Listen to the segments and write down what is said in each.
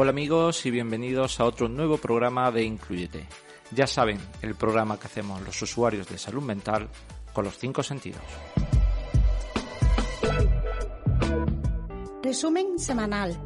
Hola amigos y bienvenidos a otro nuevo programa de Incluyete. Ya saben, el programa que hacemos los usuarios de salud mental con los cinco sentidos. Resumen semanal.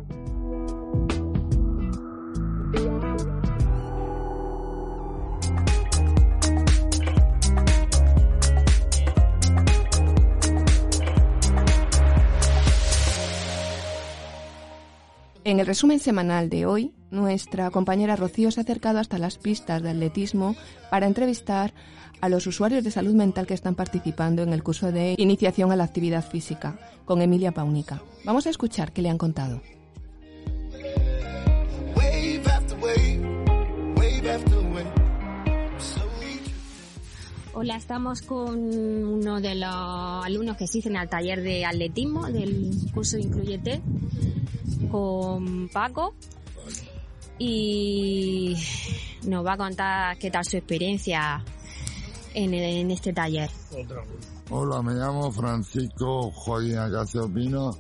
En el resumen semanal de hoy, nuestra compañera Rocío se ha acercado hasta las pistas de atletismo para entrevistar a los usuarios de salud mental que están participando en el curso de iniciación a la actividad física con Emilia Paunica. Vamos a escuchar qué le han contado. Hola, estamos con uno de los alumnos que asisten al taller de atletismo del curso Incluyete, con Paco, y nos va a contar qué tal su experiencia en, en este taller. Hola, me llamo Francisco Joaquín Acacio Pino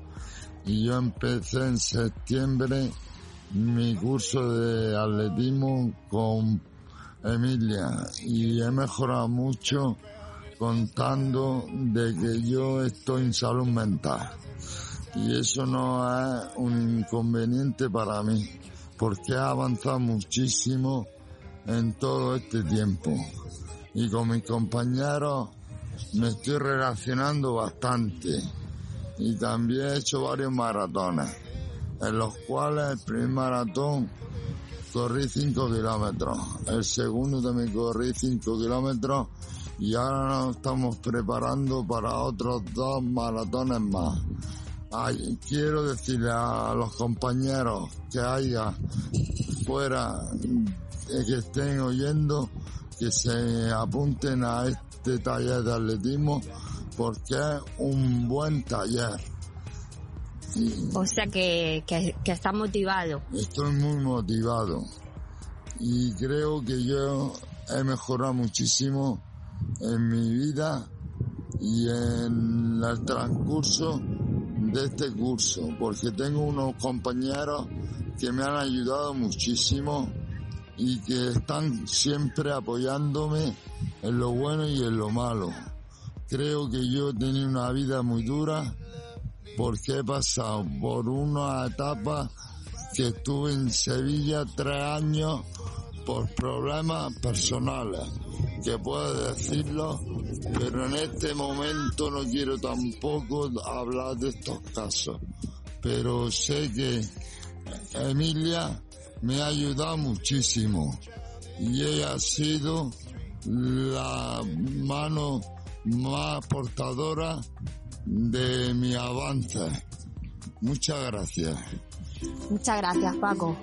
y yo empecé en septiembre mi curso de atletismo con Emilia y he mejorado mucho contando de que yo estoy en salud mental y eso no es un inconveniente para mí porque he avanzado muchísimo en todo este tiempo y con mis compañeros me estoy relacionando bastante y también he hecho varios maratones en los cuales el primer maratón corrí 5 kilómetros, el segundo también corrí 5 kilómetros y ahora nos estamos preparando para otros dos maratones más. Ay, quiero decirle a los compañeros que haya fuera eh, que estén oyendo que se apunten a este taller de atletismo porque es un buen taller. O sea que, que, que está motivado. Estoy muy motivado y creo que yo he mejorado muchísimo en mi vida y en el transcurso de este curso, porque tengo unos compañeros que me han ayudado muchísimo y que están siempre apoyándome en lo bueno y en lo malo. Creo que yo he tenido una vida muy dura porque he pasado por una etapa que estuve en Sevilla tres años por problemas personales, que puedo decirlo, pero en este momento no quiero tampoco hablar de estos casos. Pero sé que Emilia me ha ayudado muchísimo y ella ha sido la mano más portadora de mi avance. Muchas gracias. Muchas gracias, Paco.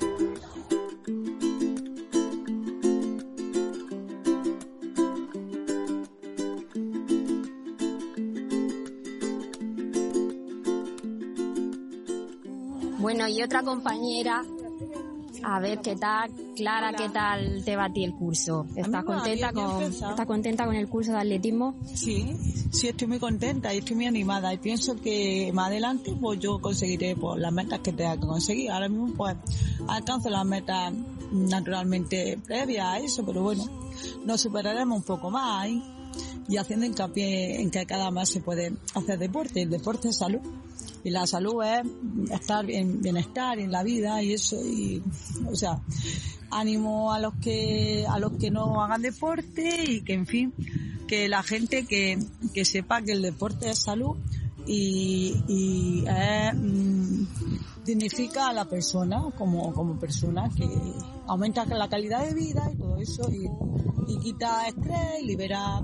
Bueno, y otra compañera, a ver qué tal, Clara, qué tal te va a ti el curso. ¿Estás contenta con, estás contenta con el curso de atletismo? Sí, sí estoy muy contenta y estoy muy animada y pienso que más adelante pues yo conseguiré pues, las metas que tenga que conseguir. Ahora mismo pues alcanzo las metas naturalmente previas a eso, pero bueno, nos superaremos un poco más ¿eh? y haciendo hincapié en que cada vez se puede hacer deporte. El deporte es salud y la salud es estar en bienestar en la vida y eso y o sea ánimo a los que a los que no hagan deporte y que en fin que la gente que, que sepa que el deporte es salud y, y mm, dignifica a la persona como, como persona que aumenta la calidad de vida y todo eso y, quita estrés y libera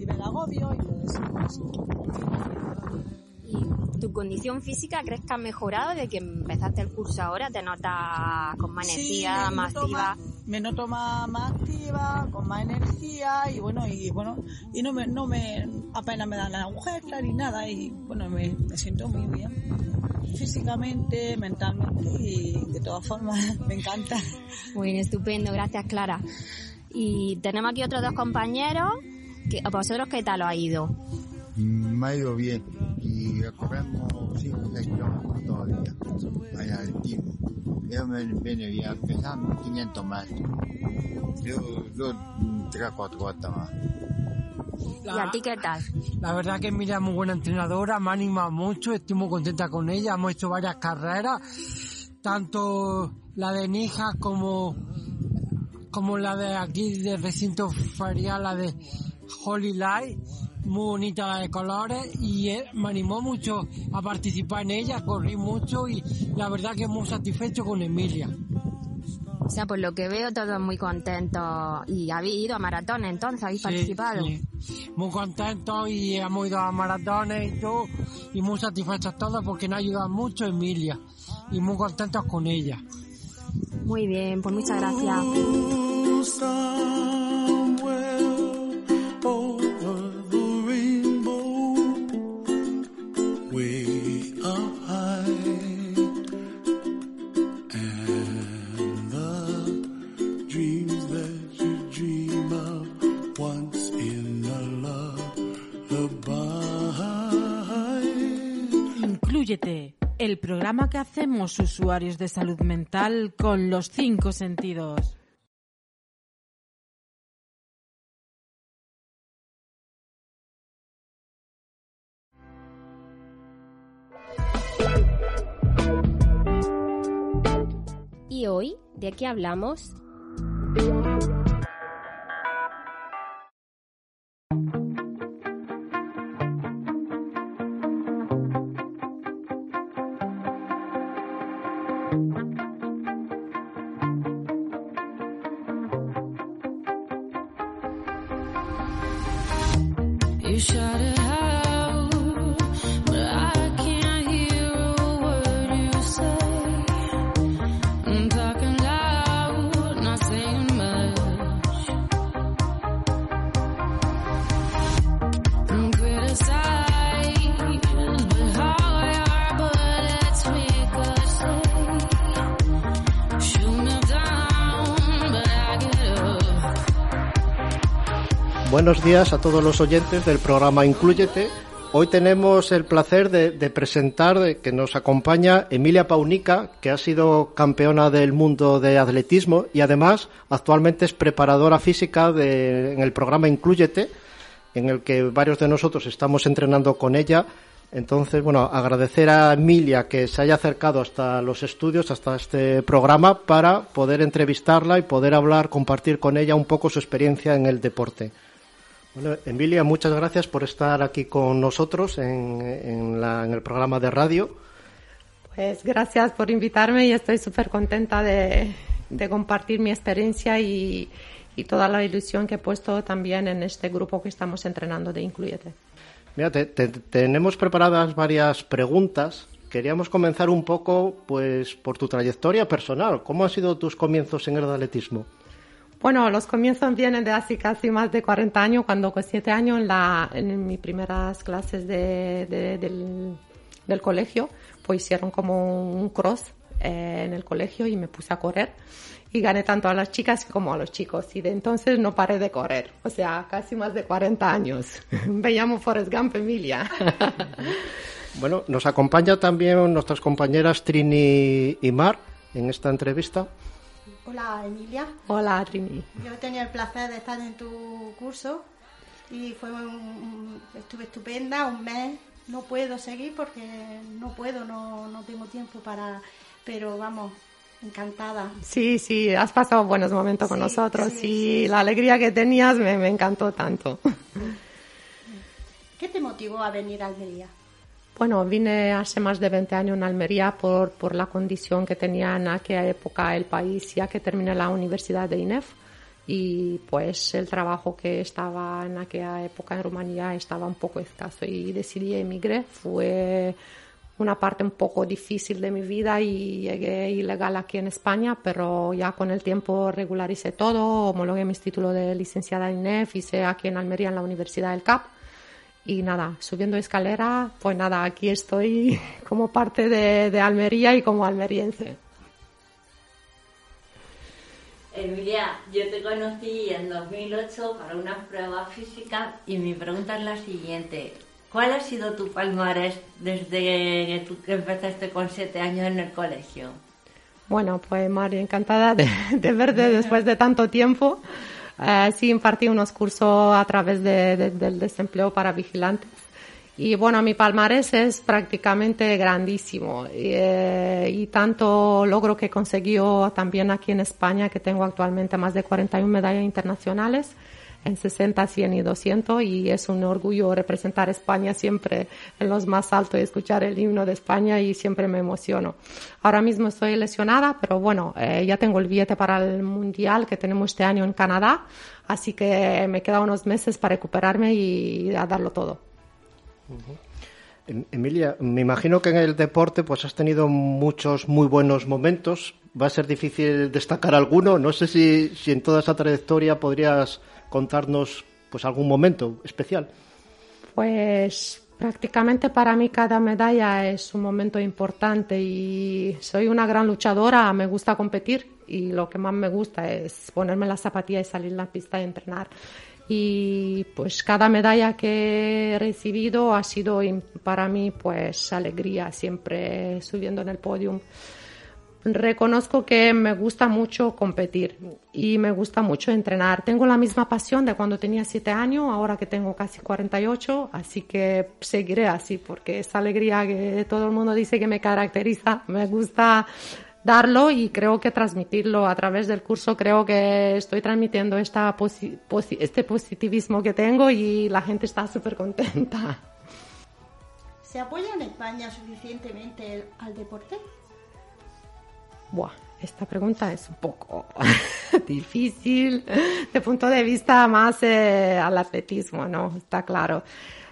el agobio y todo eso. Pues. ¿Y tu condición física crees que ha mejorado desde que empezaste el curso ahora? ¿Te notas con más energía, Sí, me más activa? me noto más, más activa, con más energía y bueno, y bueno, y no me, no me, apenas me dan la agujeta ni nada y bueno, me, me siento muy bien. Físicamente, mentalmente y de todas formas me encanta. Muy bien, estupendo, gracias Clara. Y tenemos aquí otros dos compañeros. Que, ¿A vosotros qué tal os ha ido? Me ha ido bien y corremos 5 o 6 kilómetros todos los días. Allá al timo. Yo me viene bien, empezando 500 metros. Yo, yo 3 o 4 horas más. ¿Y a ti qué tal? La verdad que Emilia es muy buena entrenadora, me anima mucho, estoy muy contenta con ella, hemos hecho varias carreras, tanto la de Nija como, como la de aquí de recinto ferial, la de Holy Light, muy bonita la de colores y eh, me animó mucho a participar en ella, corrí mucho y la verdad que muy satisfecho con Emilia. O sea, por lo que veo, todos muy contentos. ¿Y habéis ido a maratón entonces? ¿Habéis Sí, participado? sí. Muy contentos y hemos ido a maratones y todo, y muy satisfechos todos porque nos ha ayudado mucho Emilia, y muy contentos con ella. Muy bien, pues muchas gracias. Programa que hacemos usuarios de salud mental con los cinco sentidos. ¿Y hoy de qué hablamos? Buenos días a todos los oyentes del programa Inclúyete. Hoy tenemos el placer de, presentar que nos acompaña Emilia Paunica, que ha sido campeona del mundo de atletismo y además actualmente es preparadora física de- en el programa Inclúyete, en el que varios de nosotros estamos entrenando con ella. Entonces, bueno, agradecer a Emilia que se haya acercado hasta los estudios, hasta este programa, para poder entrevistarla y poder hablar, compartir con ella un poco su experiencia en el deporte. Bueno, Emilia, muchas gracias por estar aquí con nosotros en, en la- en el programa de radio. Pues gracias por invitarme y estoy súper contenta de, de compartir mi experiencia y, y toda la ilusión que he puesto también en este grupo que estamos entrenando de Incluyete. Mira, te- te- tenemos preparadas varias preguntas. Queríamos comenzar un poco, pues, por tu trayectoria personal. ¿Cómo han sido tus comienzos en el atletismo? Bueno, los comienzos vienen de hace casi más de 40 años, cuando con 7 años en, la, en mis primeras clases de, de- del, del colegio, pues hicieron como un cross eh, en el colegio y me puse a correr y gané tanto a las chicas como a los chicos y de entonces no paré de correr, o sea, casi más de 40 años. Me llamo Forrest Gump Emilia. Bueno, nos acompaña también nuestras compañeras Trini y Mar en esta entrevista. Hola Emilia, Hola Trini. yo he tenido el placer de estar en tu curso y fue un- estuve estupenda, un mes. No puedo seguir porque no puedo, no, no tengo tiempo para, pero vamos, encantada. Sí, sí, has pasado buenos momentos con nosotros sí, y la alegría que tenías me, me encantó tanto. ¿Qué te motivó a venir a Almería? Bueno, vine hace más de 20 años en Almería por, por la condición que tenía en aquella época el país, ya que terminé la Universidad de INEF y pues el trabajo que estaba en aquella época en Rumanía estaba un poco escaso y decidí emigrar. Fue una parte un poco difícil de mi vida y llegué ilegal aquí en España, pero ya con el tiempo regularicé todo, homologué mis títulos de licenciada en INEF, hice aquí en Almería en la Universidad del CAP y nada, subiendo escalera, pues nada, aquí estoy como parte de, de Almería y como almeriense. Emilia, yo te conocí en 2008 para una prueba física y mi pregunta es la siguiente. ¿Cuál ha sido tu palmarés desde que empezaste con siete años en el colegio? Bueno, pues Mari, encantada de, de verte después de tanto tiempo. Eh, sí, impartí unos cursos a través de- de- del desempleo para vigilantes. Y bueno, mi palmarés es prácticamente grandísimo. Y, eh, y tanto logro que he conseguido también aquí en España, que tengo actualmente más de 41 medallas internacionales en 60, 100 y 200 y es un orgullo representar España siempre en los más altos y escuchar el himno de España y siempre me emociono. Ahora mismo estoy lesionada, pero bueno, eh, ya tengo el billete para el Mundial que tenemos este año en Canadá, así que me quedan unos meses para recuperarme y a darlo todo. Em- Emilia, me imagino que en el deporte pues has tenido muchos muy buenos momentos. Va a ser difícil destacar alguno. No sé si, si en toda esa trayectoria podrías contarnos pues algún momento especial. Pues prácticamente para mí cada medalla es un momento importante y soy una gran luchadora, me gusta competir y lo que más me gusta es ponerme la zapatilla y salir a la pista y entrenar. Y pues cada medalla que he recibido ha sido para mí pues alegría, siempre subiendo en el podium. Reconozco que me gusta mucho competir y me gusta mucho entrenar. Tengo la misma pasión de cuando tenía 7 años, ahora que tengo casi 48, así que seguiré así porque esa alegría que todo el mundo dice que me caracteriza, me gusta darlo y creo que transmitirlo a través del curso. Creo que estoy transmitiendo esta posi- este positivismo que tengo y la gente está súper contenta. ¿Se apoya en España suficientemente al deporte? Buah, esta pregunta es un poco difícil de punto de vista más eh, al atletismo, ¿no? Está claro.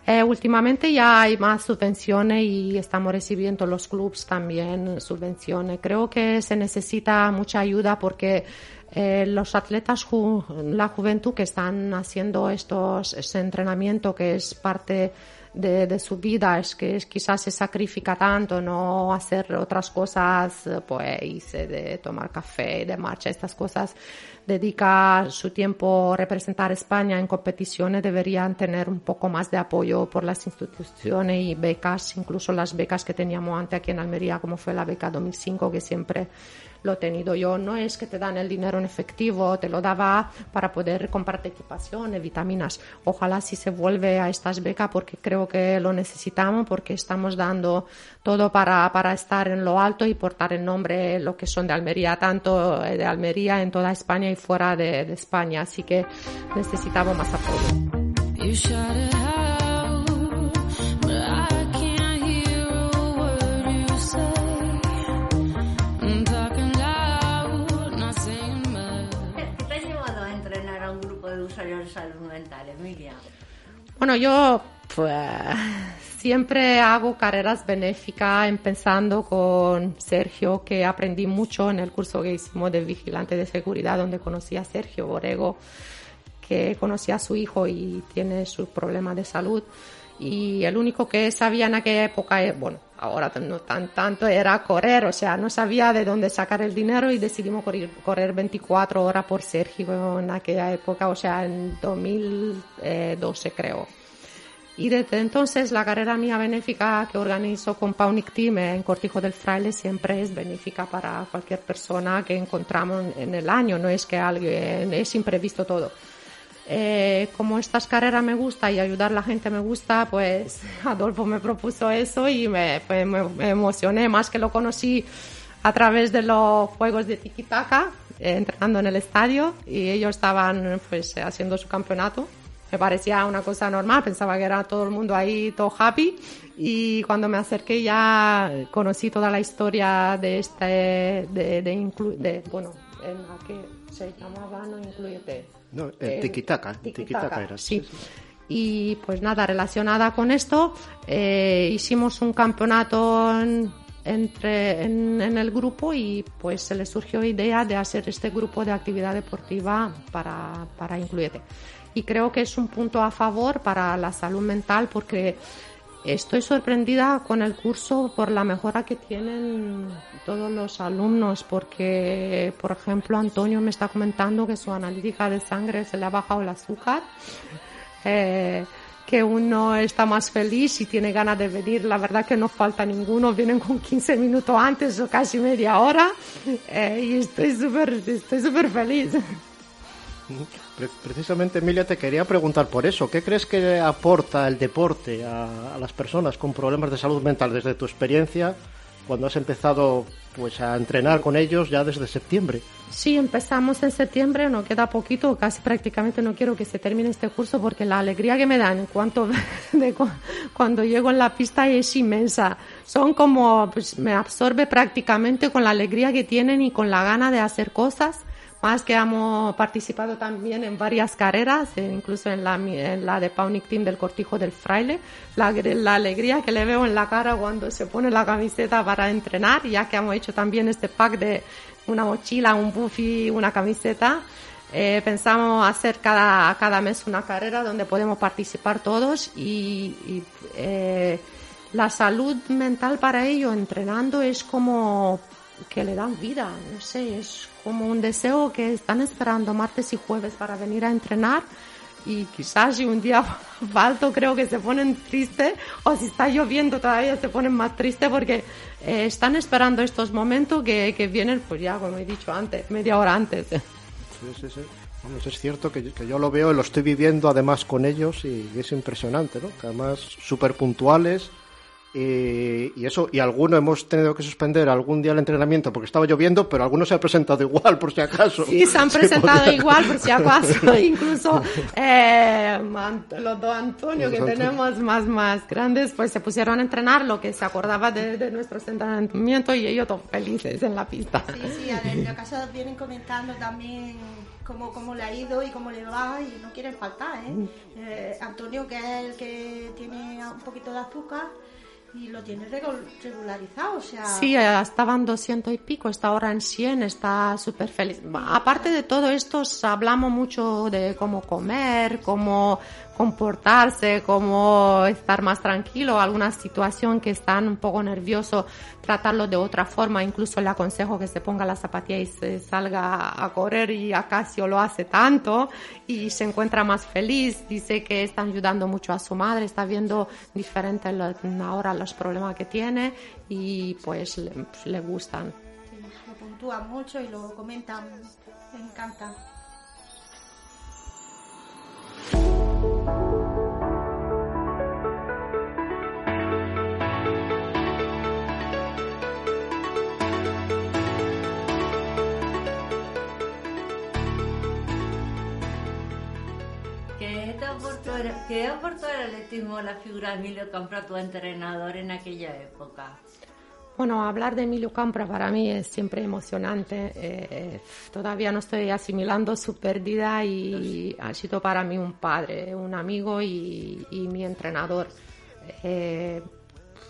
Eh, últimamente ya hay más subvenciones y estamos recibiendo los clubes también subvenciones. Creo que se necesita mucha ayuda porque eh, los atletas, ju- la juventud que están haciendo estos, este entrenamiento que es parte de, su vida, es que quizás se sacrifica tanto, no hacer otras cosas, pues de tomar café, de marcha, estas cosas, dedica su tiempo a representar España en competiciones, deberían tener un poco más de apoyo por las instituciones y becas, incluso las becas que teníamos antes aquí en Almería, como fue la beca 2005, que siempre lo he tenido yo. No es que te dan el dinero en efectivo, te lo daba para poder comprarte equipación, vitaminas. Ojalá si se vuelve a estas becas porque creo que lo necesitamos, porque estamos dando todo para, para estar en lo alto y portar el nombre, lo que son de Almería, tanto de Almería en toda España y fuera de, de España. Así que necesitamos más apoyo. Mental, Emilia? Bueno, yo pues, siempre hago carreras benéficas, empezando con Sergio, que aprendí mucho en el curso que hicimos de vigilante de seguridad, donde conocí a Sergio Borego, que conocía a su hijo y tiene su problema de salud. Y el único que sabía en aquella época, bueno, ahora no tan tanto, era correr, o sea, no sabía de dónde sacar el dinero y decidimos correr, correr 24 horas por Sergio en aquella época, o sea, en 2012 creo. Y desde entonces la carrera mía benéfica que organizo con Paunic Team en Cortijo del Fraile siempre es benéfica para cualquier persona que encontramos en el año, no es que alguien, es imprevisto todo. Eh, como estas carreras me gusta y ayudar a la gente me gusta, pues Adolfo me propuso eso y me, pues, me, emocioné más que lo conocí a través de los juegos de tiki taka, eh, entrenando en el estadio y ellos estaban pues haciendo su campeonato. Me parecía una cosa normal, pensaba que era todo el mundo ahí, todo happy. Y cuando me acerqué ya conocí toda la historia de este, de, de, de, bueno, en la que se llamaba No Incluyete. No, el tiquitaca, tiquitaca era. Sí. Y pues nada, relacionada con esto, eh, hicimos un campeonato en, entre, en, en el grupo y pues se le surgió idea de hacer este grupo de actividad deportiva para, para Incluyete. Y creo que es un punto a favor para la salud mental porque estoy sorprendida con el curso por la mejora que tienen todos los alumnos porque, por ejemplo, Antonio me está comentando que su analítica de sangre se le ha bajado el azúcar. Eh, que uno está más feliz y tiene ganas de venir. La verdad que no falta ninguno, vienen con 15 minutos antes o casi media hora eh, y estoy súper estoy súper feliz. Pre- Precisamente, Emilia, te quería preguntar por eso. ¿Qué crees que aporta el deporte a, las personas con problemas de salud mental desde tu experiencia cuando has empezado pues a entrenar con ellos ya desde septiembre? Sí, empezamos en septiembre, no queda poquito, casi prácticamente no quiero que se termine este curso porque la alegría que me dan en cuanto cuando llego en la pista es inmensa. Son como, pues me absorbe prácticamente con la alegría que tienen y con la gana de hacer cosas. Más que hemos participado también en varias carreras, eh, incluso en la, en la de Paunic Team del Cortijo del Fraile. La, alegría que le veo en la cara cuando se pone la camiseta para entrenar, ya que hemos hecho también este pack de una mochila, un buffy, una camiseta. Eh, pensamos hacer cada, cada mes una carrera donde podemos participar todos y, y, eh, la salud mental para ello entrenando es como que le dan vida, no sé, es como un deseo que están esperando martes y jueves para venir a entrenar y quizás si un día falto creo que se ponen tristes o si está lloviendo todavía se ponen más tristes porque eh, están esperando estos momentos que, que vienen pues ya como he dicho antes, media hora antes. Sí, sí, sí. Vamos, es cierto que, que yo lo veo y lo estoy viviendo además con ellos y es impresionante, ¿no? Que además súper puntuales y, y eso, y alguno hemos tenido que suspender algún día el entrenamiento porque estaba lloviendo, pero algunos se han presentado igual por si acaso. Sí, se han presentado igual por si acaso, incluso eh, los dos Antonio que tenemos más, más grandes, pues se pusieron a entrenar lo que se acordaba de, de nuestros entrenamientos y ellos todos felices en la pista. Sí, sí, a- en la casa vienen comentando también cómo, cómo le ha ido y cómo le va y no quieren faltar, ¿eh? Eh, Antonio, que es el que tiene un poquito de azúcar y lo tiene regu- regularizado, o sea... Sí, estaban 200 y pico, está ahora en 100, está súper feliz. Aparte de todo esto, hablamos mucho de cómo comer, cómo comportarse, cómo estar más tranquilo, alguna situación que están un poco nervioso, tratarlo de otra forma, incluso le aconsejo que se ponga la zapatilla y se salga a correr y Acacio lo hace tanto y se encuentra más feliz, dice que está ayudando mucho a su madre, está viendo diferente ahora los problemas que tiene y pues le, le gustan. Sí, lo puntúan mucho y lo comentan, me encanta. ¿Qué aportó el atletismo la figura de Emilio Campra, tu entrenador en aquella época? Bueno, hablar de Emilio Campra para mí es siempre emocionante. Eh, todavía no estoy asimilando su pérdida y ha sido para mí un padre, un amigo y, y mi entrenador. Eh,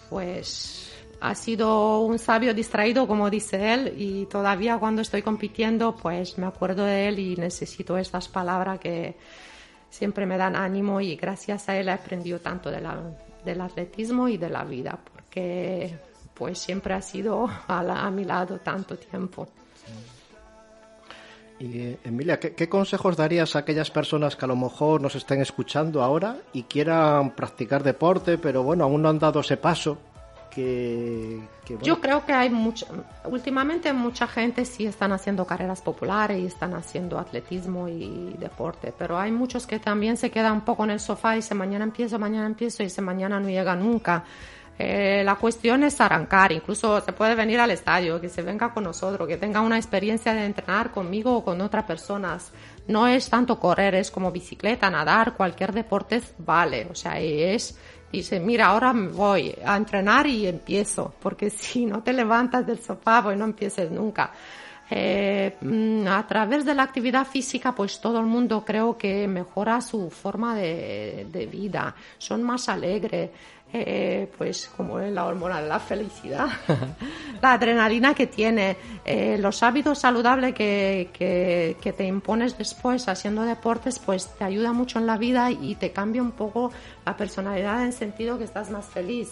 pues ha sido un sabio distraído, como dice él, y todavía cuando estoy compitiendo, pues me acuerdo de él y necesito estas palabras que siempre me dan ánimo y gracias a él he aprendido tanto de la- del atletismo y de la vida, porque pues siempre ha sido a, la- a mi lado tanto tiempo. Y, Emilia, ¿qué, qué consejos darías a aquellas personas que a lo mejor nos estén escuchando ahora y quieran practicar deporte, pero bueno, aún no han dado ese paso? Que, que, bueno, Yo creo que hay mucha, últimamente mucha gente sí están haciendo carreras populares y están haciendo atletismo y deporte, pero hay muchos que también se quedan un poco en el sofá y dicen mañana empiezo, mañana empiezo y ese mañana no llega nunca. Eh, la cuestión es arrancar, incluso se puede venir al estadio, que se venga con nosotros, que tenga una experiencia de entrenar conmigo o con otras personas. No es tanto correr, es como bicicleta, nadar, cualquier deporte vale, o sea, es dice, mira, ahora voy a entrenar y empiezo, porque si no te levantas del sofá, pues no empieces nunca. Eh, mm, a través de la actividad física, pues todo el mundo creo que mejora su forma de, vida, son más alegres, eh, pues como es la hormona de la felicidad, la adrenalina que tiene, eh, los hábitos saludables que, que, que te impones después haciendo deportes, pues te ayuda mucho en la vida y te cambia un poco la personalidad en sentido que estás más feliz.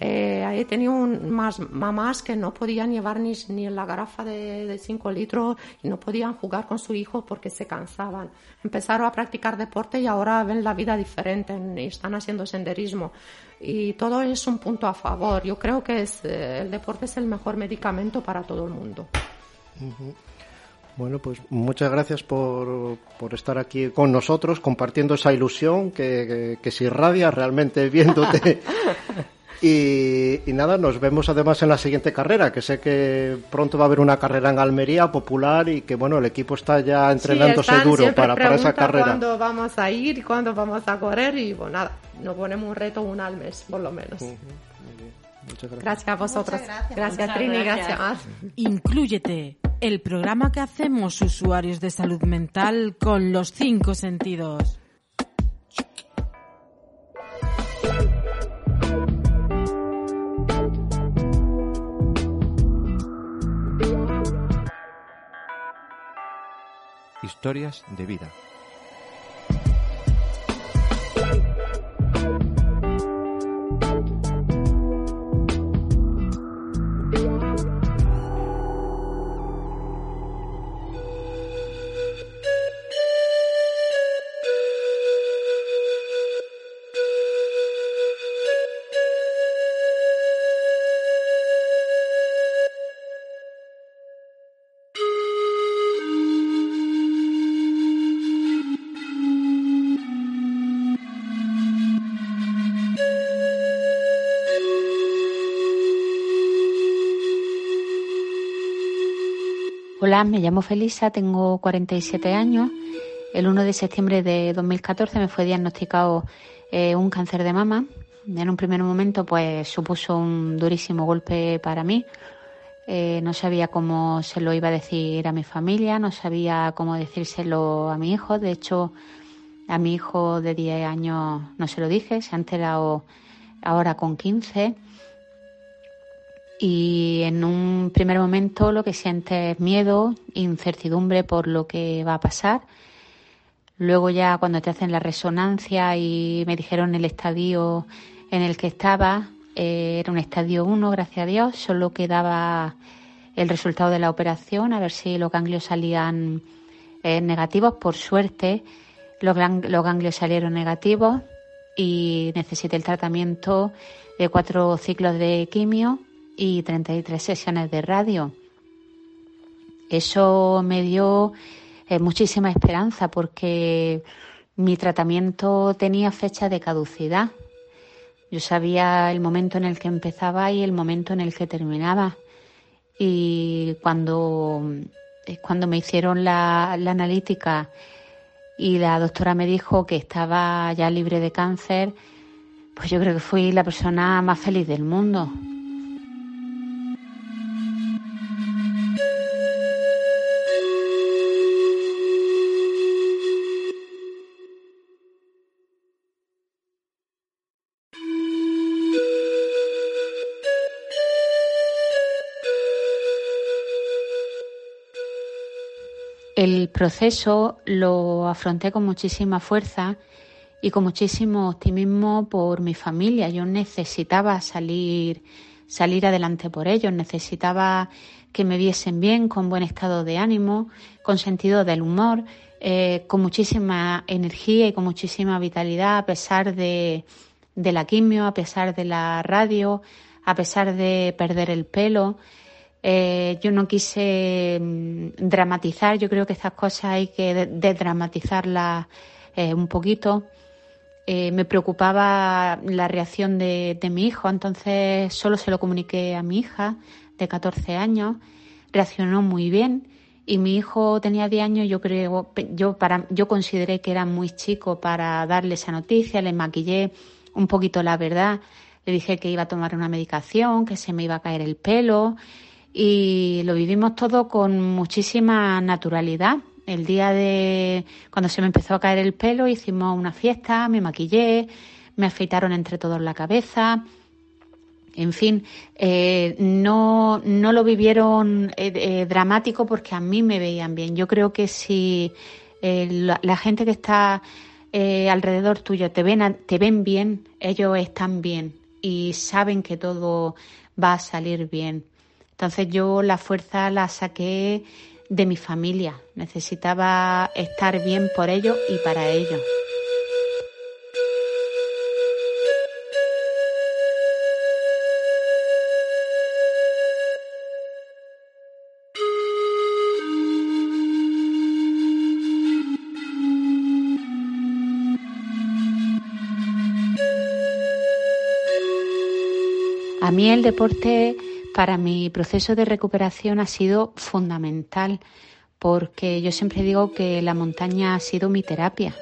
Eh, he tenido un- más mamás que no podían llevar ni, ni la garrafa de 5 litros y no podían jugar con su hijo porque se cansaban. Empezaron a practicar deporte y ahora ven la vida diferente y están haciendo senderismo. Y todo es un punto a favor. Yo creo que es, eh, el deporte es el mejor medicamento para todo el mundo. Bueno, pues muchas gracias por, por estar aquí con nosotros, compartiendo esa ilusión que, que, que se irradia realmente viéndote. Y, y nada, nos vemos además en la siguiente carrera, que sé que pronto va a haber una carrera en Almería popular y que bueno, el equipo está ya entrenándose Sí, están, duro para, para esa carrera. cuándo vamos a ir y cuándo vamos a correr y bueno, nada, nos ponemos un reto un al mes, por lo menos. Muchas gracias. Gracias a vosotros. Muchas gracias. Gracias, Muchas Trini, gracias. gracias. Mar. Inclúyete, el programa que hacemos usuarios de salud mental con los cinco sentidos. Historias de vida. Hola, me llamo Felisa, tengo 47 años. El 1 de septiembre de 2014 me fue diagnosticado eh, un cáncer de mama. En un primer momento, pues supuso un durísimo golpe para mí. Eh, no sabía cómo se lo iba a decir a mi familia, no sabía cómo decírselo a mi hijo. De hecho, a mi hijo de 10 años no se lo dije, se ha enterado ahora con 15 y en un primer momento lo que sientes es miedo, incertidumbre por lo que va a pasar. Luego ya cuando te hacen la resonancia y me dijeron el estadio en el que estaba, eh, era un estadio 1, gracias a Dios, solo quedaba el resultado de la operación, a ver si los ganglios salían eh, negativos. Por suerte, los, los ganglios salieron negativos y necesité el tratamiento de cuatro ciclos de quimio y 33 sesiones de radio. Eso me dio eh, muchísima esperanza porque mi tratamiento tenía fecha de caducidad. Yo sabía el momento en el que empezaba y el momento en el que terminaba. Y cuando, cuando me hicieron la analítica y la doctora me dijo que estaba ya libre de cáncer, pues yo creo que fui la persona más feliz del mundo. Proceso lo afronté con muchísima fuerza y con muchísimo optimismo por mi familia. Yo necesitaba salir, salir adelante por ellos, necesitaba que me viesen bien, con buen estado de ánimo, con sentido del humor, eh, con muchísima energía y con muchísima vitalidad a pesar de, de la quimio, a pesar de la radio, a pesar de perder el pelo. Eh, yo no quise mm, dramatizar, yo creo que estas cosas hay que de- desdramatizarlas eh, un poquito. Eh, me preocupaba la reacción de, de mi hijo, entonces solo se lo comuniqué a mi hija de 14 años. Reaccionó muy bien. Y mi hijo tenía 10 años, yo creo, yo para, yo consideré que era muy chico para darle esa noticia, le maquillé un poquito la verdad, le dije que iba a tomar una medicación, que se me iba a caer el pelo y lo vivimos todo con muchísima naturalidad. El día de cuando se me empezó a caer el pelo hicimos una fiesta, me maquillé, me afeitaron entre todos la cabeza. En fin, eh, no, no lo vivieron eh, eh, dramático porque a mí me veían bien. Yo creo que si eh, la, la gente que está alrededor tuyo te ven, te ven bien, ellos están bien y saben que todo va a salir bien. Entonces yo la fuerza la saqué de mi familia. Necesitaba estar bien por ellos y para ellos. A mí el deporte para mi proceso de recuperación ha sido fundamental porque yo siempre digo que la montaña ha sido mi terapia.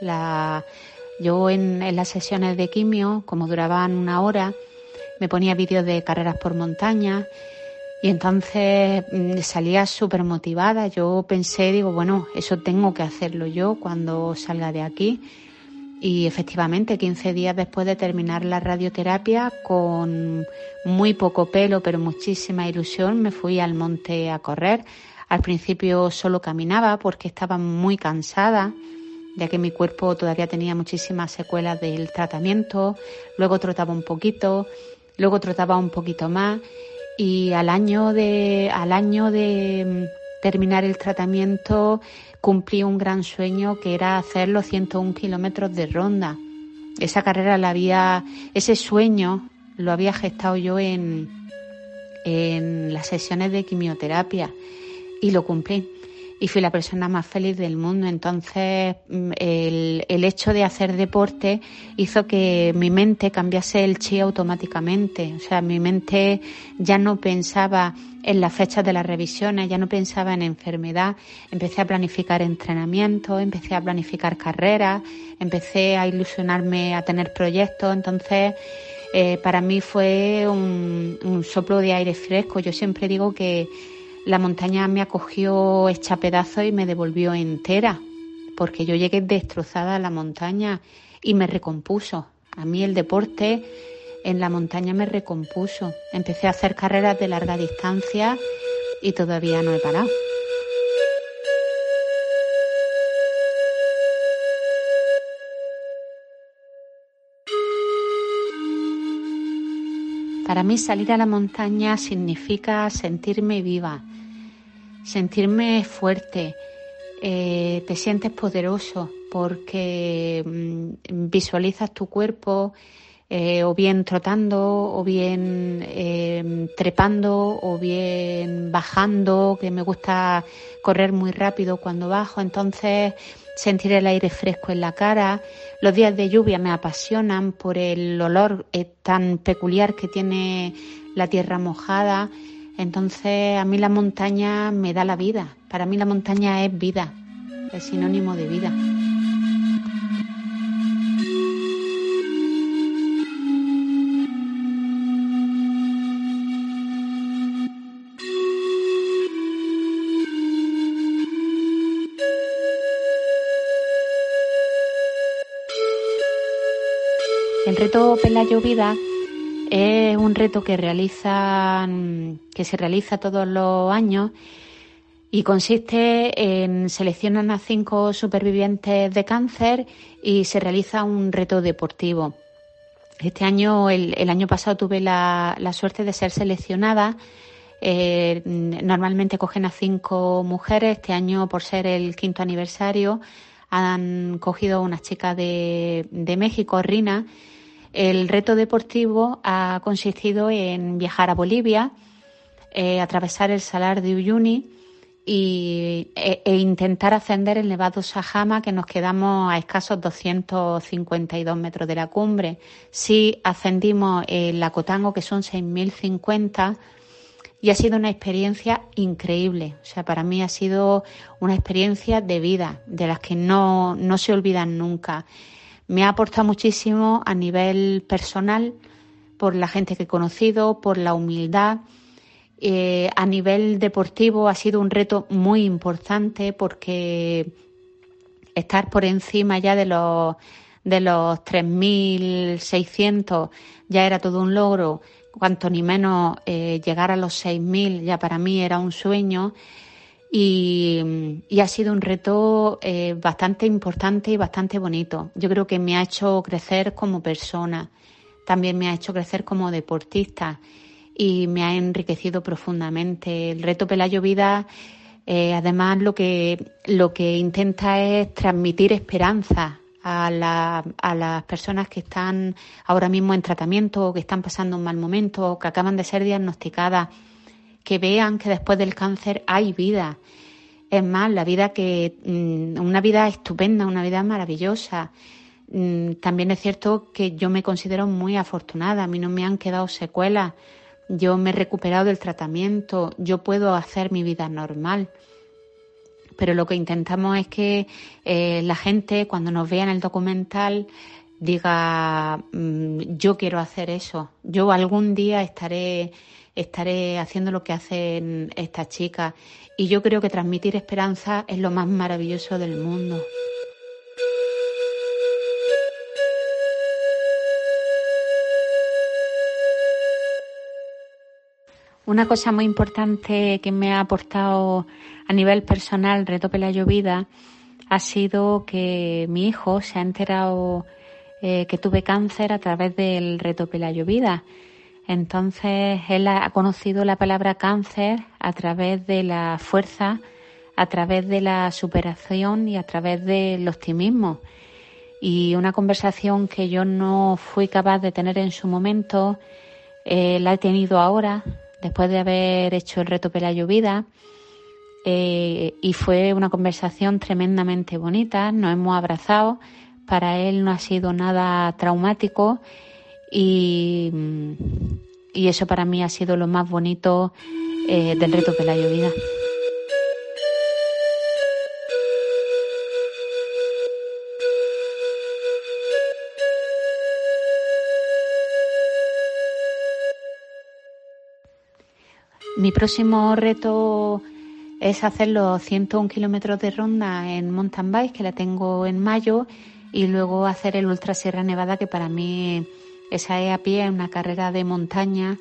La, yo en, en las sesiones de quimio, como duraban una hora, me ponía vídeos de carreras por montaña y entonces mm, salía súper motivada. Yo pensé, digo, bueno, eso tengo que hacerlo yo cuando salga de aquí. Y efectivamente, 15 días después de terminar la radioterapia, con muy poco pelo, pero muchísima ilusión, me fui al monte a correr. Al principio solo caminaba porque estaba muy cansada, ya que mi cuerpo todavía tenía muchísimas secuelas del tratamiento. Luego trotaba un poquito, luego trotaba un poquito más. Y al año de, al año de terminar el tratamiento, cumplí un gran sueño que era hacer los 101 kilómetros de ronda. Esa carrera la había, ese sueño lo había gestado yo en, en las sesiones de quimioterapia y lo cumplí. Y fui la persona más feliz del mundo. Entonces, mm, el, el hecho de hacer deporte hizo que mi mente cambiase el chi automáticamente. O sea, mi mente ya no pensaba en las fechas de las revisiones, ya no pensaba en enfermedad. Empecé a planificar entrenamiento, empecé a planificar carreras, empecé a ilusionarme a tener proyectos. Entonces, eh, para mí fue un, un soplo de aire fresco. Yo siempre digo que la montaña me acogió hecha pedazos y me devolvió entera, porque yo llegué destrozada a la montaña y me recompuso. A mí el deporte en la montaña me recompuso. Empecé a hacer carreras de larga distancia y todavía no he parado. Para mí salir a la montaña significa sentirme viva, sentirme fuerte, eh, te sientes poderoso porque mm, visualizas tu cuerpo eh, o bien trotando o bien eh, trepando o bien bajando, que me gusta correr muy rápido cuando bajo, entonces sentir el aire fresco en la cara. Los días de lluvia me apasionan por el olor eh, tan peculiar que tiene la tierra mojada. Entonces a mí la montaña me da la vida. Para mí la montaña es vida, es sinónimo de vida. Reto Pelayo Vida es un reto que realizan, que se realiza todos los años y consiste en seleccionar a cinco supervivientes de cáncer y se realiza un reto deportivo. Este año, el, año pasado tuve la, suerte de ser seleccionada. Eh, normalmente cogen a cinco mujeres. Este año, por ser el quinto aniversario, han cogido una chica de, de México, Rina. El reto deportivo ha consistido en viajar a Bolivia, eh, atravesar el Salar de Uyuni y, e, e intentar ascender el Nevado Sajama, que nos quedamos a escasos 252 metros de la cumbre. Si ascendimos el Acotango, que son 6.050, y ha sido una experiencia increíble. O sea, para mí ha sido una experiencia de vida, de las que no, no se olvidan nunca. Me ha aportado muchísimo a nivel personal por la gente que he conocido, por la humildad. Eh, a nivel deportivo ha sido un reto muy importante porque estar por encima ya de los de los 3.600 ya era todo un logro, cuanto ni menos eh, llegar a los 6.000 ya para mí era un sueño y, ha sido un reto eh, bastante importante y bastante bonito. Yo creo que me ha hecho crecer como persona, también me ha hecho crecer como deportista y me ha enriquecido profundamente. El reto Pelayo Vida, eh, además, lo que, lo que intenta es transmitir esperanza a, la- a las personas que están ahora mismo en tratamiento o que están pasando un mal momento o que acaban de ser diagnosticadas, que vean que después del cáncer hay vida. Es más, la vida que, mm, una vida estupenda, una vida maravillosa. Mm, También es cierto que yo me considero muy afortunada, a mí no me han quedado secuelas, yo me he recuperado del tratamiento, yo puedo hacer mi vida normal. Pero lo que intentamos es que eh, la gente cuando nos vea en el documental diga mm, yo quiero hacer eso, yo algún día estaré estaré haciendo lo que hacen estas chicas y yo creo que transmitir esperanza es lo más maravilloso del mundo. Una cosa muy importante que me ha aportado a nivel personal Reto Pelayo Vida ha sido que mi hijo se ha enterado eh, que tuve cáncer a través del Reto Pelayo Vida. Entonces él ha conocido la palabra cáncer a través de la fuerza, a través de la superación y a través del optimismo. Y una conversación que yo no fui capaz de tener en su momento, eh, la he tenido ahora, después de haber hecho el reto Pelayo Vida. eh, y fue una conversación tremendamente bonita, nos hemos abrazado, para él no ha sido nada traumático y, y eso para mí ha sido lo más bonito eh, del reto Pelayo Vida. Mi próximo reto es hacer los 101 kilómetros de ronda en mountain bike, que la tengo en mayo, y luego hacer el Ultra Sierra Nevada, que para mí esa es a pie, es una carrera de montaña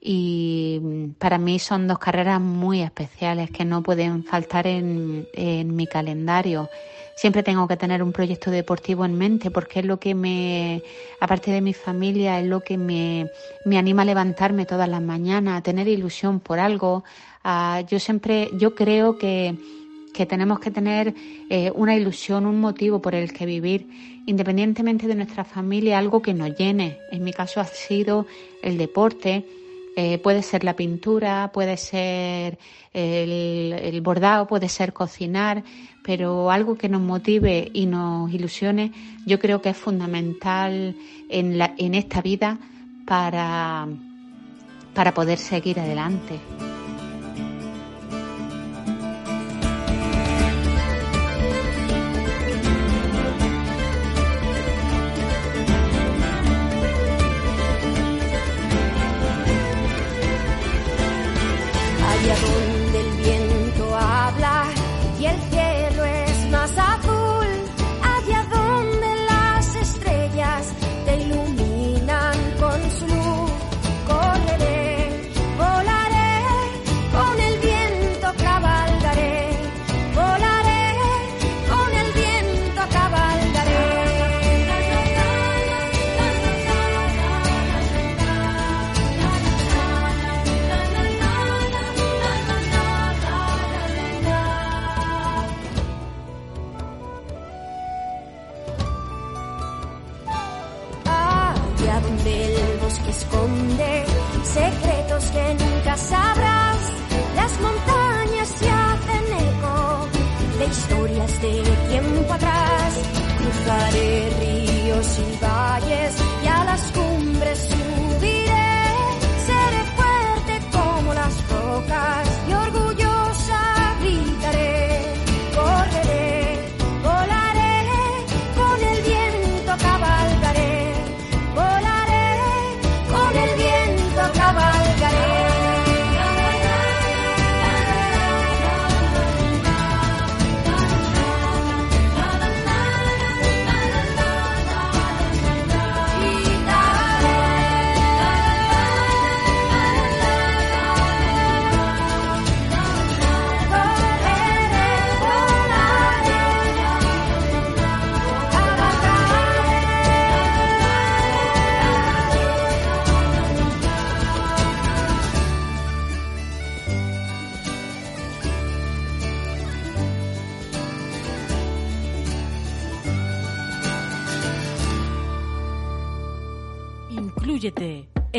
y para mí son dos carreras muy especiales que no pueden faltar en, en mi calendario. Siempre tengo que tener un proyecto deportivo en mente porque es lo que me, aparte de mi familia, es lo que me, me anima a levantarme todas las mañanas, a tener ilusión por algo. a- yo siempre, yo creo que, que tenemos que tener eh, una ilusión, un motivo por el que vivir, independientemente de nuestra familia, algo que nos llene. En mi caso ha sido el deporte, eh, puede ser la pintura, puede ser el, el bordado, puede ser cocinar, pero algo que nos motive y nos ilusione, yo creo que es fundamental en, la, en esta vida para, para poder seguir adelante. Allá donde el bosque esconde secretos que nunca sabrás, las montañas se hacen eco de historias de tiempo atrás. Cruzaré ríos y valles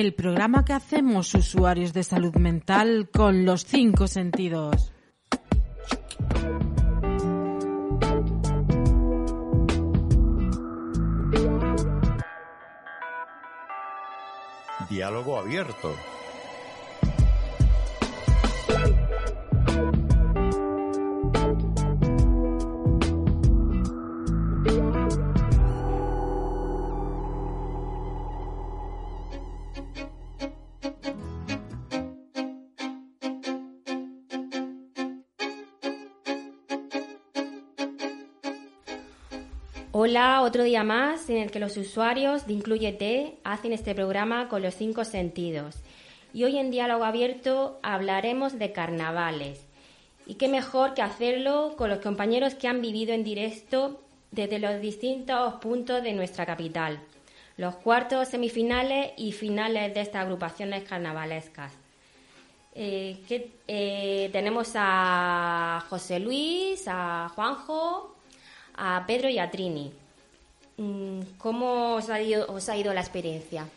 el programa que hacemos usuarios de salud mental con los cinco sentidos. Diálogo abierto. Hola, otro día más en el que los usuarios de Incluyete hacen este programa con los cinco sentidos. Y hoy en Diálogo Abierto hablaremos de carnavales. Y qué mejor que hacerlo con los compañeros que han vivido en directo desde los distintos puntos de nuestra capital, los cuartos, semifinales y finales de estas agrupaciones carnavalescas. Eh, que, eh, tenemos a José Luis, a Juanjo, a Pedro y a Trini. Mm, ¿Cómo os ha ido, os ha ido la experiencia?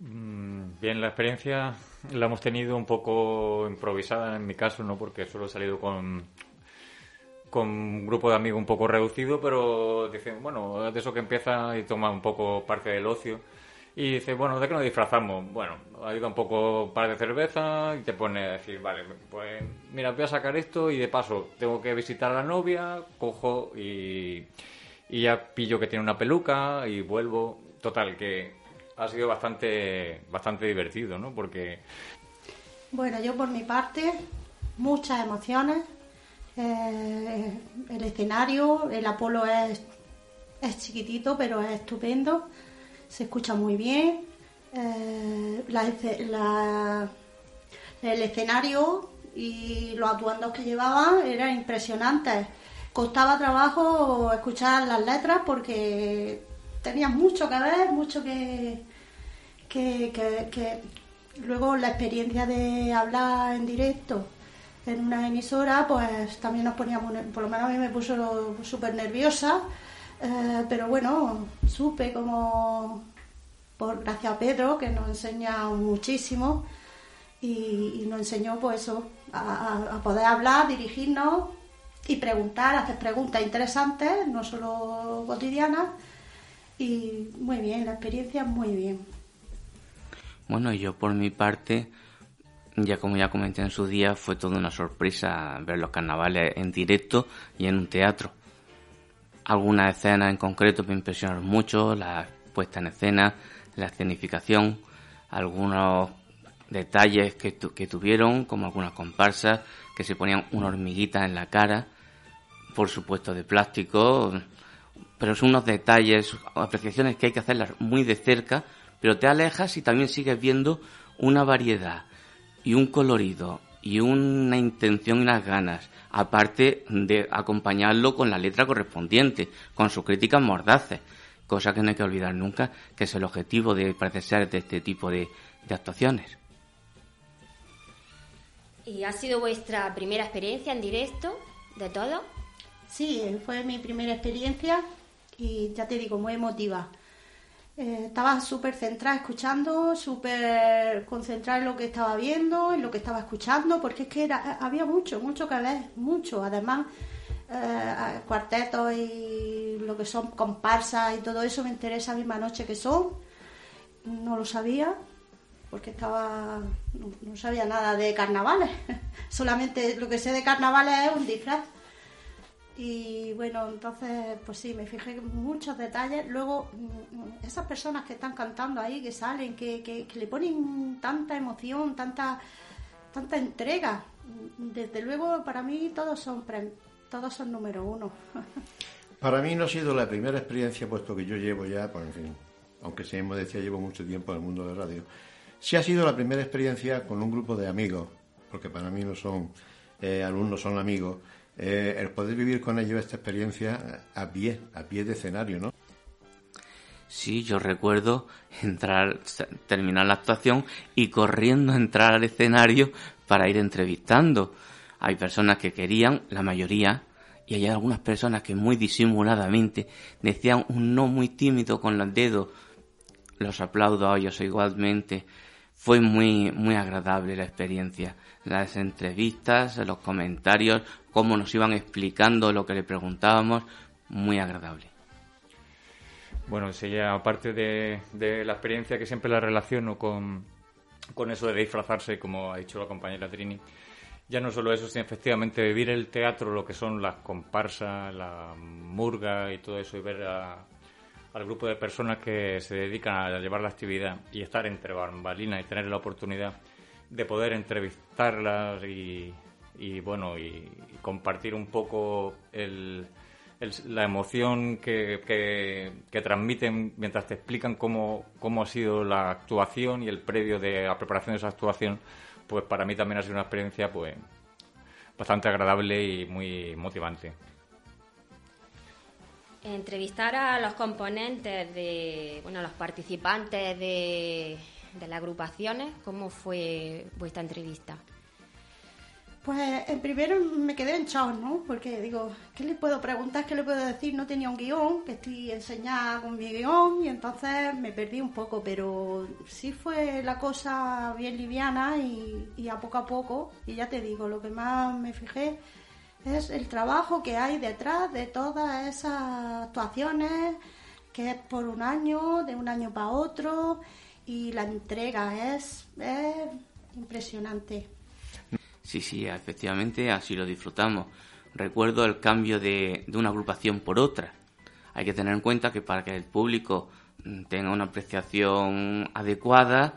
Mm, Bien, la experiencia la hemos tenido un poco improvisada en mi caso, ¿no? Porque solo he salido con, con un grupo de amigos un poco reducido, pero dicen, bueno, de eso que empieza y toma un poco parte del ocio. Y dice, bueno, ¿de qué nos disfrazamos? Bueno, ido un poco un par de cerveza y te pone a decir, vale, pues mira, voy a sacar esto y de paso tengo que visitar a la novia, cojo y, y ya pillo que tiene una peluca y vuelvo. Total, que ha sido bastante, bastante divertido, ¿no? Porque Bueno, yo por mi parte, muchas emociones. Eh, el escenario, el Apolo es, es chiquitito, pero es estupendo. Se escucha muy bien. Eh, el escenario y los atuendos que llevaban eran impresionantes. Costaba trabajo escuchar las letras porque tenían mucho que ver, mucho que, que, que- que luego la experiencia de hablar en directo en una emisora, pues también nos poníamos, por lo menos a mí me puso súper nerviosa, eh, pero bueno, supe como, por gracias a Pedro, que nos enseña muchísimo, y, nos enseñó pues eso, a, poder hablar, dirigirnos y preguntar, hacer preguntas interesantes, no solo cotidianas, y muy bien, la experiencia muy bien. Bueno, yo por mi parte, ya como ya comenté en su día, fue toda una sorpresa ver los carnavales en directo y en un teatro. Algunas escenas en concreto me impresionaron mucho, la puesta en escena, la escenificación, algunos detalles que, que tuvieron, como algunas comparsas que se ponían una hormiguita en la cara, por supuesto de plástico, pero son unos detalles, apreciaciones que hay que hacerlas muy de cerca, pero te alejas y también sigues viendo una variedad y un colorido y una intención y unas ganas, aparte de acompañarlo con la letra correspondiente, con sus críticas mordaces, cosa que no hay que olvidar nunca, que es el objetivo de parece ser de este tipo de, de actuaciones. ¿Y ha sido vuestra primera experiencia en directo de todo? Sí, fue mi primera experiencia y ya te digo, muy emotiva. Eh, estaba súper centrada escuchando, súper concentrada en lo que estaba viendo, en lo que estaba escuchando, porque es que era, había mucho, mucho que ver, mucho. Además, eh, cuartetos y lo que son comparsas y todo eso me interesa a misma noche que son. No lo sabía, porque estaba no, no sabía nada de carnavales. Solamente lo que sé de carnavales es un disfraz. Y bueno, entonces, pues sí, me fijé en muchos detalles. Luego, mm, esas personas que están cantando ahí, que salen, que, que- le ponen tanta emoción, tanta, tanta entrega. Desde luego, para mí, todos son, todos son número uno. Para mí no ha sido la primera experiencia, puesto que yo llevo ya, pues en fin, aunque se me decía, llevo mucho tiempo en el mundo de la radio. Sí ha sido la primera experiencia con un grupo de amigos, porque para mí no son eh, alumnos, son amigos. Eh, el poder vivir con ellos esta experiencia a pie, a pie de escenario, ¿no? Sí, yo recuerdo entrar, terminar la actuación y corriendo a entrar al escenario para ir entrevistando. Hay personas que querían, la mayoría, y hay algunas personas que muy disimuladamente decían un no muy tímido con los dedos, los aplaudo a ellos igualmente. Fue muy, muy agradable la experiencia. Las entrevistas, los comentarios, cómo nos iban explicando lo que le preguntábamos, muy agradable. Bueno, sí, aparte de, la experiencia que siempre la relaciono con, con eso de disfrazarse, como ha dicho la compañera Trini, ya no solo eso, sino efectivamente vivir el teatro, lo que son las comparsas, la murga y todo eso, y ver a- al grupo de personas que se dedican a llevar la actividad y estar entre bambalinas y tener la oportunidad de poder entrevistarlas y, bueno, y, compartir un poco la emoción que, que, que transmiten mientras te explican cómo, cómo ha sido la actuación y el previo de la preparación de esa actuación, pues para mí también ha sido una experiencia pues bastante agradable y muy motivante. Entrevistar a los componentes de, bueno, los participantes de, las agrupaciones, ¿cómo fue vuestra entrevista? Pues en primero me quedé en ¿no? Porque digo, ¿qué le puedo preguntar? ¿Qué le puedo decir? No tenía un guion, que estoy enseñada con mi guion y entonces me perdí un poco, pero sí fue la cosa bien liviana y a poco a poco, y ya te digo, lo que más me fijé es el trabajo que hay detrás de todas esas actuaciones, que es por un año, de un año para otro, y la entrega es, es impresionante. Sí, sí, efectivamente, así lo disfrutamos. Recuerdo el cambio de, de una agrupación por otra. Hay que tener en cuenta que para que el público mm, tenga una apreciación adecuada,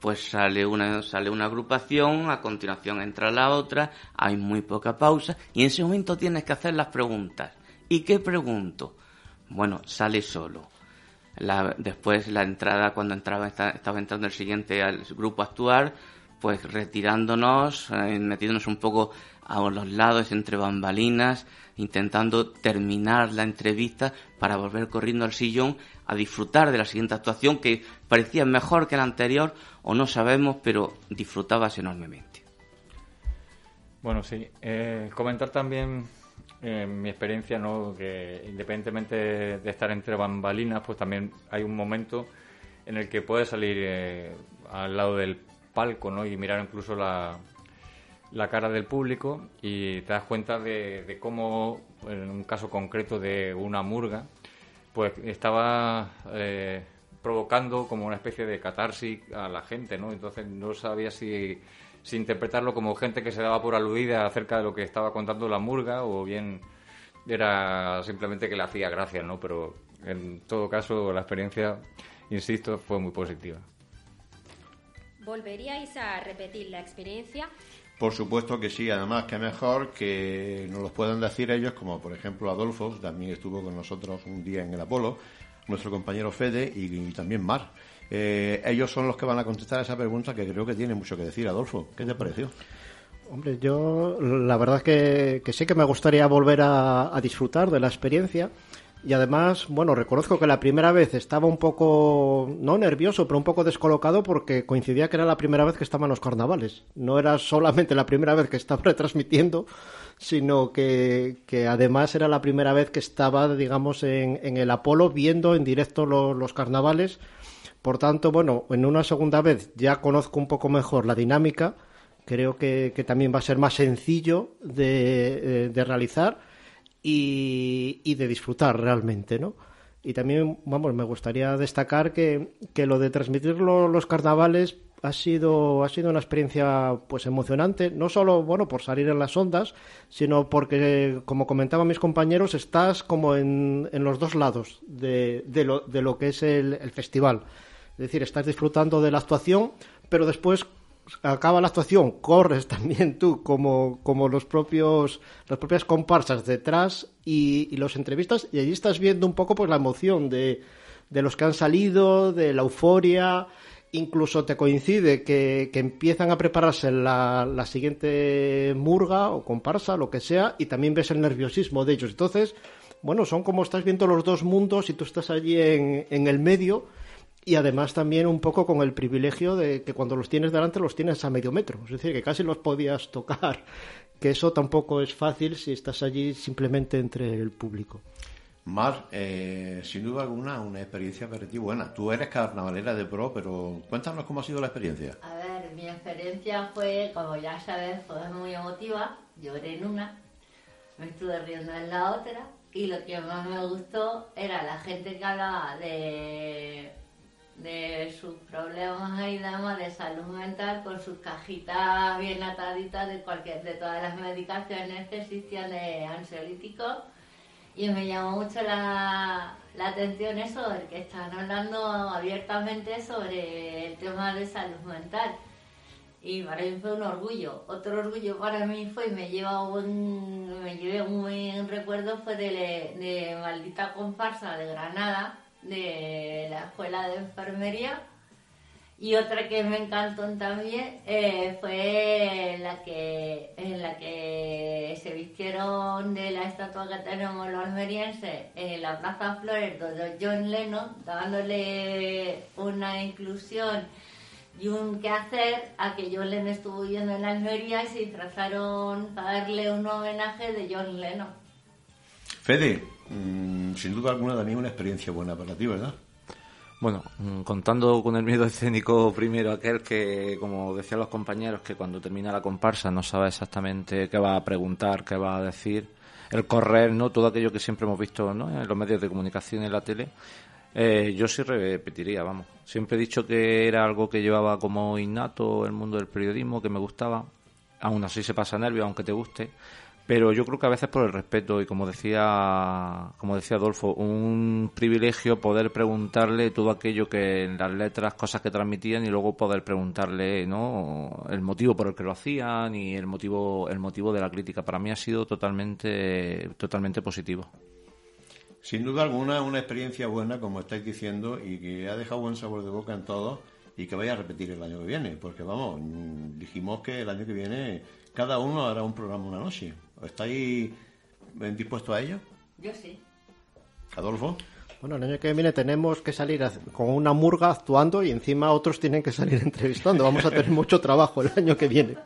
pues sale una, sale una agrupación, a continuación entra la otra, hay muy poca pausa y en ese momento tienes que hacer las preguntas. ¿Y qué pregunto? Bueno, sale solo. La- después la entrada, cuando entraba, esta- estaba entrando el siguiente al grupo a actuar, pues retirándonos, eh, metiéndonos un poco a los lados entre bambalinas, intentando terminar la entrevista para volver corriendo al sillón a disfrutar de la siguiente actuación que parecía mejor que la anterior o no sabemos, pero disfrutabas enormemente. Bueno, sí. Eh, comentar también eh, mi experiencia, ¿no? Que independientemente de estar entre bambalinas, pues también hay un momento en el que puedes salir eh, al lado del palco, ¿no? Y mirar incluso la, la cara del público y te das cuenta de, cómo, en un caso concreto de una murga, pues estaba eh, provocando como una especie de catarsis a la gente, ¿no? Entonces no sabía si, si interpretarlo como gente que se daba por aludida acerca de lo que estaba contando la murga o bien era simplemente que le hacía gracia, ¿no? Pero en todo caso la experiencia, insisto, fue muy positiva. ¿Volveríais a repetir la experiencia? Por supuesto que sí, además que mejor que nos lo puedan decir ellos, como por ejemplo Adolfo, también estuvo con nosotros un día en el Apolo, nuestro compañero Fede y, también Mar. Eh, ellos son los que van a contestar esa pregunta que creo que tiene mucho que decir. Adolfo, ¿qué te pareció? Hombre, yo la verdad que, que sí que me gustaría volver a, a disfrutar de la experiencia. Y además, bueno, reconozco que la primera vez estaba un poco, no nervioso, pero un poco descolocado porque coincidía que era la primera vez que estaba en los carnavales. No era solamente la primera vez que estaba retransmitiendo, sino que, que además era la primera vez que estaba, digamos, en, en el Apolo viendo en directo lo- los carnavales. Por tanto, bueno, en una segunda vez ya conozco un poco mejor la dinámica. Creo que, que también va a ser más sencillo de, eh, de realizar y, de disfrutar realmente, ¿no? Y también, vamos, me gustaría destacar que, que lo de transmitir lo- los carnavales ha sido, ha sido una experiencia pues emocionante, no solo bueno por salir en las ondas, sino porque, como comentaban mis compañeros, estás como en, en los dos lados de, de, lo, de lo que es el festival. Es decir, estás disfrutando de la actuación, pero después acaba la actuación, corres también tú como, como los propios, las propias comparsas detrás y, y los entrevistas y allí estás viendo un poco pues la emoción de, de los que han salido, de la euforia, incluso te coincide que, que empiezan a prepararse la, la siguiente murga o comparsa, lo que sea, y también ves el nerviosismo de ellos. Entonces, bueno, son como estás viendo los dos mundos y tú estás allí en, en el medio y además también un poco con el privilegio de que cuando los tienes delante los tienes a medio metro, es decir, que casi los podías tocar, que eso tampoco es fácil si estás allí simplemente entre el público. Mar, eh, sin duda alguna, una experiencia para ti buena. Tú eres carnavalera de pro, pero cuéntanos cómo ha sido la experiencia. A ver, mi experiencia fue, como ya sabes, fue muy emotiva. Lloré en una, me estuve riendo en la otra. Y lo que más me gustó era la gente que hablaba de, de sus problemas y demás de salud mental con sus cajitas bien ataditas de cualquier de todas las medicaciones que existían de ansiolíticos y me llamó mucho la, la atención eso, el que están hablando abiertamente sobre el tema de salud mental. Y para mí fue un orgullo. Otro orgullo para mí fue, y me lleva un, me llevé un buen recuerdo, fue de, de Maldita Comparsa de Granada, de la Escuela de Enfermería. Y otra que me encantó también eh, fue la que en la que se vistieron de la estatua que tenemos los almerienses en la Plaza Flores de John Lennon, dándole una inclusión y un quehacer a que John Lennon estuvo viviendo en Almería y se disfrazaron para darle un homenaje de John Lennon. Fede, mm, sin duda alguna también una experiencia buena para ti, ¿verdad? Bueno, mm, contando con el miedo escénico primero, aquel que, como decían los compañeros, que cuando termina la comparsa no sabe exactamente qué va a preguntar, qué va a decir, el correr, ¿no? Todo aquello que siempre hemos visto, ¿no? En los medios de comunicación en la tele. Eh, yo sí repetiría, vamos. Siempre he dicho que era algo que llevaba como innato el mundo del periodismo, que me gustaba. Aún así se pasa nervio, aunque te guste. Pero yo creo que a veces por el respeto y como decía, como decía Adolfo, un privilegio poder preguntarle todo aquello que en las letras, cosas que transmitían y luego poder preguntarle, ¿no? El motivo por el que lo hacían y el motivo, el motivo de la crítica. Para mí ha sido totalmente, totalmente positivo. Sin duda alguna, una experiencia buena, como estáis diciendo, y que ha dejado buen sabor de boca en todos y que vaya a repetir el año que viene, porque vamos, mm, dijimos que el año que viene cada uno hará un programa una noche. ¿Estáis eh, dispuestos a ello? Yo sí. Adolfo. Bueno, el año que viene tenemos que salir con una murga actuando y encima otros tienen que salir entrevistando. Vamos a tener mucho trabajo el año que viene.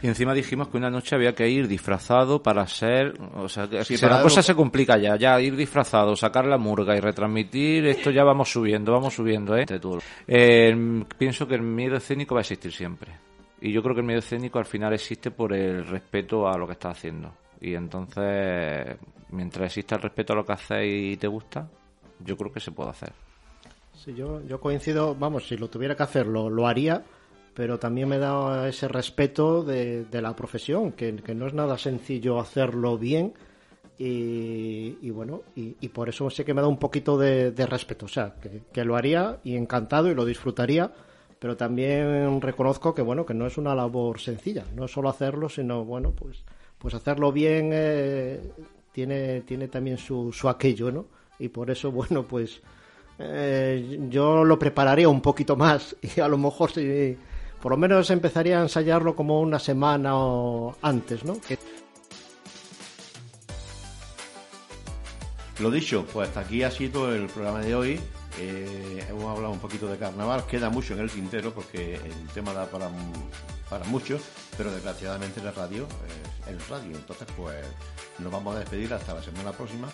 Y encima dijimos que una noche había que ir disfrazado para ser, o sea, que Sí, si la cosa se complica ya, ya ir disfrazado, sacar la murga y retransmitir, esto ya vamos subiendo, vamos subiendo, ¿eh? De todo. Eh, pienso que el miedo escénico va a existir siempre. Y yo creo que el miedo escénico al final existe por el respeto a lo que estás haciendo. Y entonces, mientras exista el respeto a lo que haces y te gusta, yo creo que se puede hacer. Sí, yo, yo coincido, vamos, si lo tuviera que hacer lo, lo haría, pero también me da ese respeto de, de la profesión, que, que no es nada sencillo hacerlo bien y, bueno, y, por eso sé que me da un poquito de, respeto, o sea, que lo haría y encantado y lo disfrutaría, pero también reconozco que bueno, que no es una labor sencilla, no es solo hacerlo, sino bueno, pues, pues hacerlo bien eh, tiene, tiene también su, su aquello, ¿no? Y por eso, bueno, pues eh, yo lo prepararía un poquito más y a lo mejor si por lo menos empezaría a ensayarlo como una semana o antes, ¿no? Lo dicho, pues hasta aquí ha sido el programa de hoy. Eh, hemos hablado un poquito de carnaval, queda mucho en el tintero porque el tema da para, para mucho, pero desgraciadamente la radio es radio. Entonces, pues nos vamos a despedir hasta la semana próxima